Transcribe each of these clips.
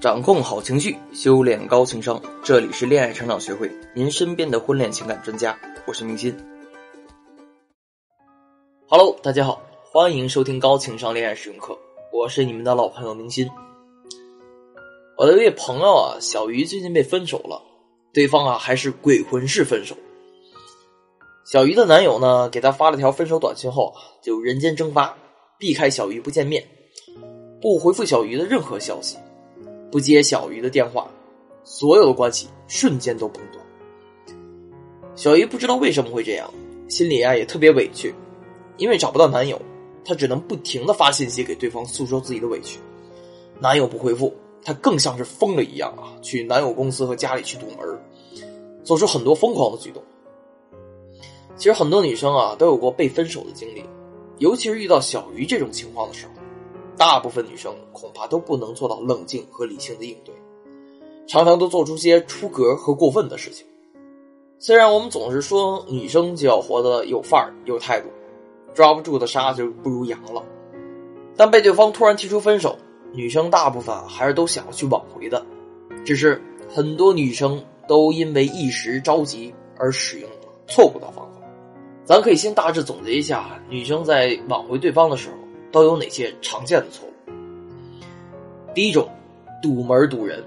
掌控好情绪，修炼高情商。这里是恋爱成长学会，您身边的婚恋情感专家。我是明心。Hello，大家好，欢迎收听高情商恋爱实用课。我是你们的老朋友明心。我的一位朋友啊，小鱼最近被分手了，对方啊还是鬼魂式分手。小鱼的男友呢，给她发了条分手短信后，就人间蒸发，避开小鱼不见面，不回复小鱼的任何消息。不接小鱼的电话，所有的关系瞬间都崩断。小鱼不知道为什么会这样，心里啊也特别委屈，因为找不到男友，她只能不停的发信息给对方诉说自己的委屈。男友不回复，她更像是疯了一样啊，去男友公司和家里去堵门，做出很多疯狂的举动。其实很多女生啊都有过被分手的经历，尤其是遇到小鱼这种情况的时候。大部分女生恐怕都不能做到冷静和理性的应对，常常都做出些出格和过分的事情。虽然我们总是说女生就要活得有范儿、有态度，抓不住的沙就不如羊了，但被对方突然提出分手，女生大部分还是都想要去挽回的。只是很多女生都因为一时着急而使用了错误的方法。咱可以先大致总结一下，女生在挽回对方的时候。都有哪些常见的错误？第一种，堵门堵人。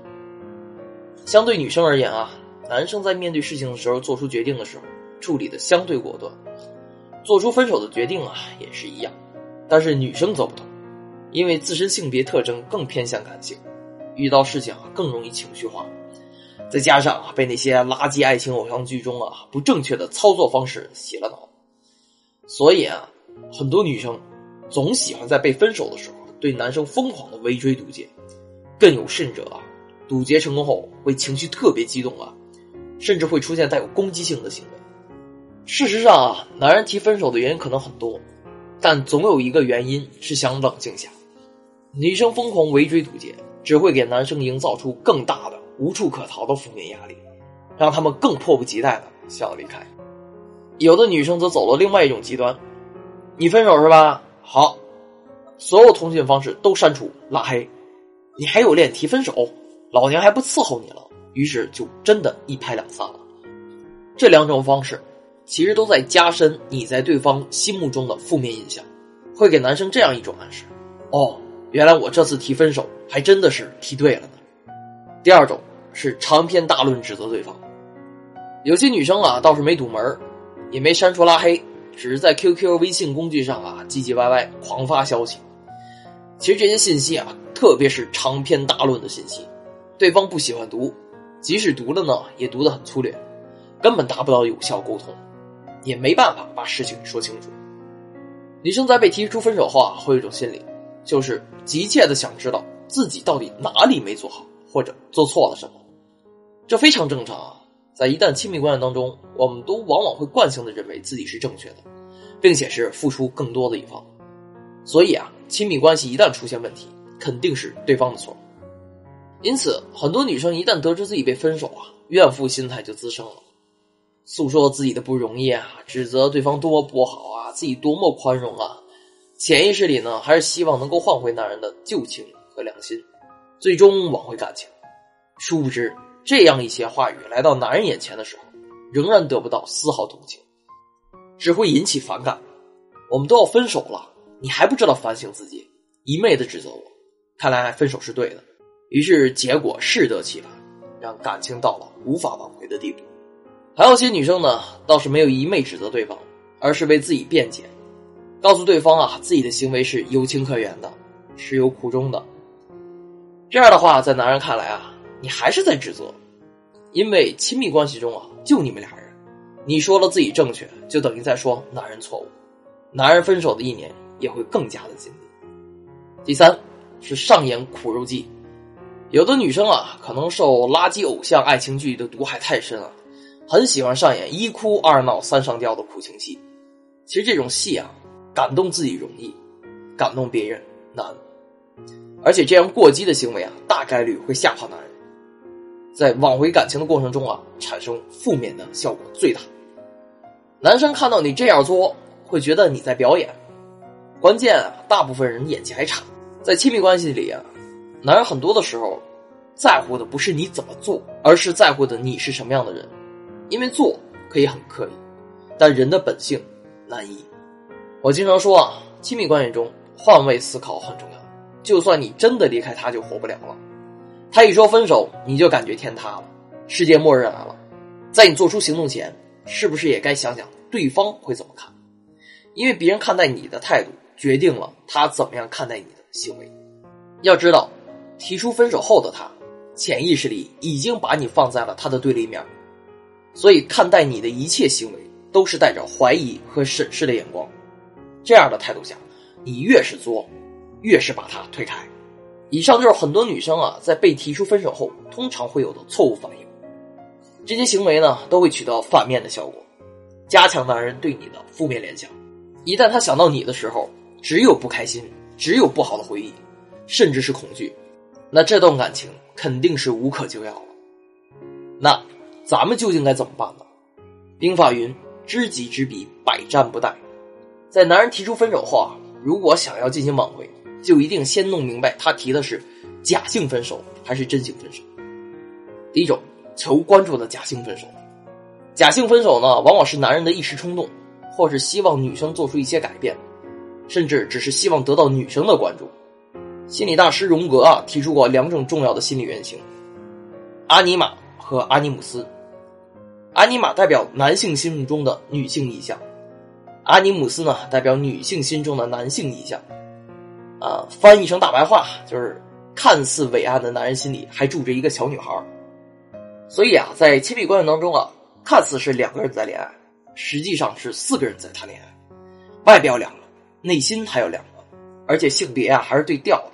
相对女生而言啊，男生在面对事情的时候做出决定的时候，处理的相对果断，做出分手的决定啊也是一样。但是女生则不同，因为自身性别特征更偏向感性，遇到事情啊更容易情绪化，再加上啊被那些垃圾爱情偶像剧中啊不正确的操作方式洗了脑，所以啊很多女生。总喜欢在被分手的时候对男生疯狂的围追堵截，更有甚者啊，堵截成功后会情绪特别激动啊，甚至会出现带有攻击性的行为。事实上啊，男人提分手的原因可能很多，但总有一个原因是想冷静下。女生疯狂围追堵截，只会给男生营造出更大的无处可逃的负面压力，让他们更迫不及待的想要离开。有的女生则走了另外一种极端，你分手是吧？好，所有通讯方式都删除拉黑，你还有脸提分手？老娘还不伺候你了！于是就真的一拍两散了。这两种方式其实都在加深你在对方心目中的负面印象，会给男生这样一种暗示：哦，原来我这次提分手还真的是提对了呢。第二种是长篇大论指责对方，有些女生啊倒是没堵门，也没删除拉黑。只是在 QQ、微信工具上啊，唧唧歪歪狂发消息。其实这些信息啊，特别是长篇大论的信息，对方不喜欢读，即使读了呢，也读得很粗略，根本达不到有效沟通，也没办法把事情说清楚。女生在被提出分手后啊，会有一种心理，就是急切的想知道自己到底哪里没做好，或者做错了什么。这非常正常啊。在一旦亲密关系当中，我们都往往会惯性的认为自己是正确的，并且是付出更多的一方，所以啊，亲密关系一旦出现问题，肯定是对方的错。因此，很多女生一旦得知自己被分手啊，怨妇心态就滋生了，诉说自己的不容易啊，指责对方多么不好啊，自己多么宽容啊，潜意识里呢，还是希望能够换回男人的旧情和良心，最终挽回感情。殊不知。这样一些话语来到男人眼前的时候，仍然得不到丝毫同情，只会引起反感。我们都要分手了，你还不知道反省自己，一昧的指责我，看来分手是对的。于是结果适得其反，让感情到了无法挽回的地步。还有些女生呢，倒是没有一昧指责对方，而是为自己辩解，告诉对方啊，自己的行为是有情可原的，是有苦衷的。这样的话，在男人看来啊。你还是在指责，因为亲密关系中啊，就你们俩人，你说了自己正确，就等于在说男人错误，男人分手的一年也会更加的紧密。第三是上演苦肉计，有的女生啊，可能受垃圾偶像爱情剧的毒害太深啊，很喜欢上演一哭二闹三上吊的苦情戏。其实这种戏啊，感动自己容易，感动别人难，而且这样过激的行为啊，大概率会吓跑男人。在挽回感情的过程中啊，产生负面的效果最大。男生看到你这样做，会觉得你在表演。关键啊，大部分人演技还差。在亲密关系里啊，男人很多的时候在乎的不是你怎么做，而是在乎的你是什么样的人。因为做可以很刻意，但人的本性难移。我经常说啊，亲密关系中换位思考很重要。就算你真的离开他，就活不了了。他一说分手，你就感觉天塌了，世界末日来了。在你做出行动前，是不是也该想想对方会怎么看？因为别人看待你的态度，决定了他怎么样看待你的行为。要知道，提出分手后的他，潜意识里已经把你放在了他的对立面。所以，看待你的一切行为都是带着怀疑和审视的眼光。这样的态度下，你越是作，越是把他推开。以上就是很多女生啊，在被提出分手后，通常会有的错误反应。这些行为呢，都会起到反面的效果，加强男人对你的负面联想。一旦他想到你的时候，只有不开心，只有不好的回忆，甚至是恐惧，那这段感情肯定是无可救药了。那。咱们究竟该怎么办呢？兵法云：“知己知彼，百战不殆。”在男人提出分手后啊，如果想要进行挽回，就一定先弄明白他提的是假性分手还是真性分手。第一种，求关注的假性分手。假性分手呢，往往是男人的一时冲动，或是希望女生做出一些改变，甚至只是希望得到女生的关注。心理大师荣格啊，提出过两种重要的心理原型：阿尼玛。和阿尼姆斯，阿尼玛代表男性心目中的女性意象，阿尼姆斯呢代表女性心中的男性意象。啊，翻译成大白话就是：看似伟岸的男人心里还住着一个小女孩。所以啊，在亲密关系当中啊，看似是两个人在恋爱，实际上是四个人在谈恋爱。外表两个，内心还有两个，而且性别啊还是对调的。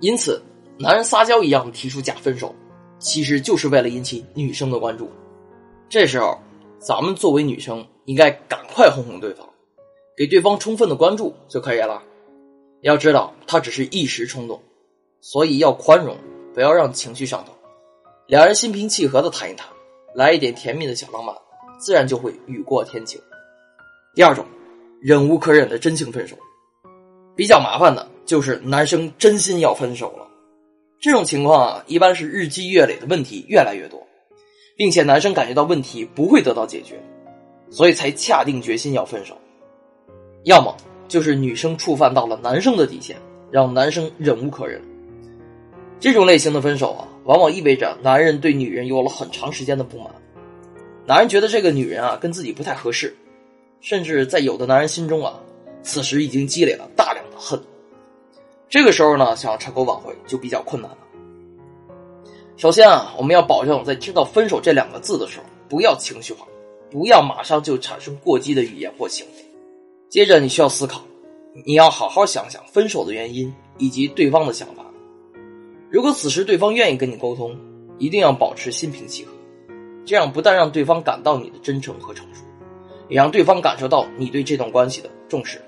因此，男人撒娇一样提出假分手。其实就是为了引起女生的关注，这时候，咱们作为女生应该赶快哄哄对方，给对方充分的关注就可以了。要知道，他只是一时冲动，所以要宽容，不要让情绪上头。两人心平气和的谈一谈，来一点甜蜜的小浪漫，自然就会雨过天晴。第二种，忍无可忍的真性分手，比较麻烦的就是男生真心要分手了。这种情况啊，一般是日积月累的问题越来越多，并且男生感觉到问题不会得到解决，所以才下定决心要分手。要么就是女生触犯到了男生的底线，让男生忍无可忍。这种类型的分手啊，往往意味着男人对女人有了很长时间的不满，男人觉得这个女人啊跟自己不太合适，甚至在有的男人心中啊，此时已经积累了大量的恨。这个时候呢，想要成功挽回就比较困难了。首先啊，我们要保证在听到“分手”这两个字的时候，不要情绪化，不要马上就产生过激的语言或行为。接着，你需要思考，你要好好想想分手的原因以及对方的想法。如果此时对方愿意跟你沟通，一定要保持心平气和，这样不但让对方感到你的真诚和成熟，也让对方感受到你对这段关系的重视。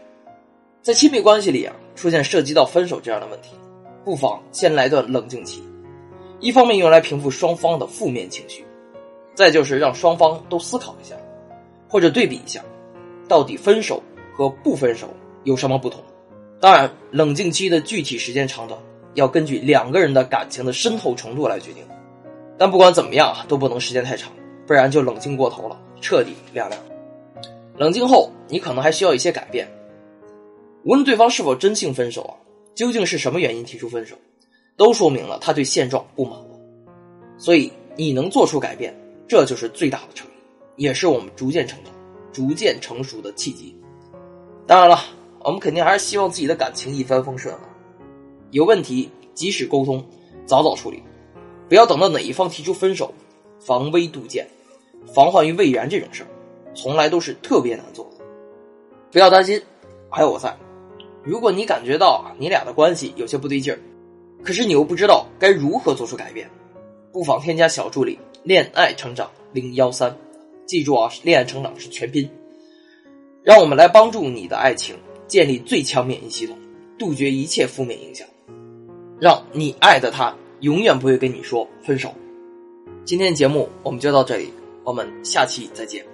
在亲密关系里啊，出现涉及到分手这样的问题，不妨先来段冷静期。一方面用来平复双方的负面情绪，再就是让双方都思考一下，或者对比一下，到底分手和不分手有什么不同。当然，冷静期的具体时间长短要根据两个人的感情的深厚程度来决定。但不管怎么样，都不能时间太长，不然就冷静过头了，彻底凉凉。冷静后，你可能还需要一些改变。无论对方是否真性分手啊，究竟是什么原因提出分手，都说明了他对现状不满了。所以你能做出改变，这就是最大的诚意，也是我们逐渐成长、逐渐成熟的契机。当然了，我们肯定还是希望自己的感情一帆风顺啊。有问题及时沟通，早早处理，不要等到哪一方提出分手，防微杜渐，防患于未然这种事儿，从来都是特别难做的。不要担心，还有我在。如果你感觉到你俩的关系有些不对劲儿，可是你又不知道该如何做出改变，不妨添加小助理“恋爱成长零幺三”，记住啊，恋爱成长是全拼，让我们来帮助你的爱情建立最强免疫系统，杜绝一切负面影响，让你爱的他永远不会跟你说分手。今天节目我们就到这里，我们下期再见。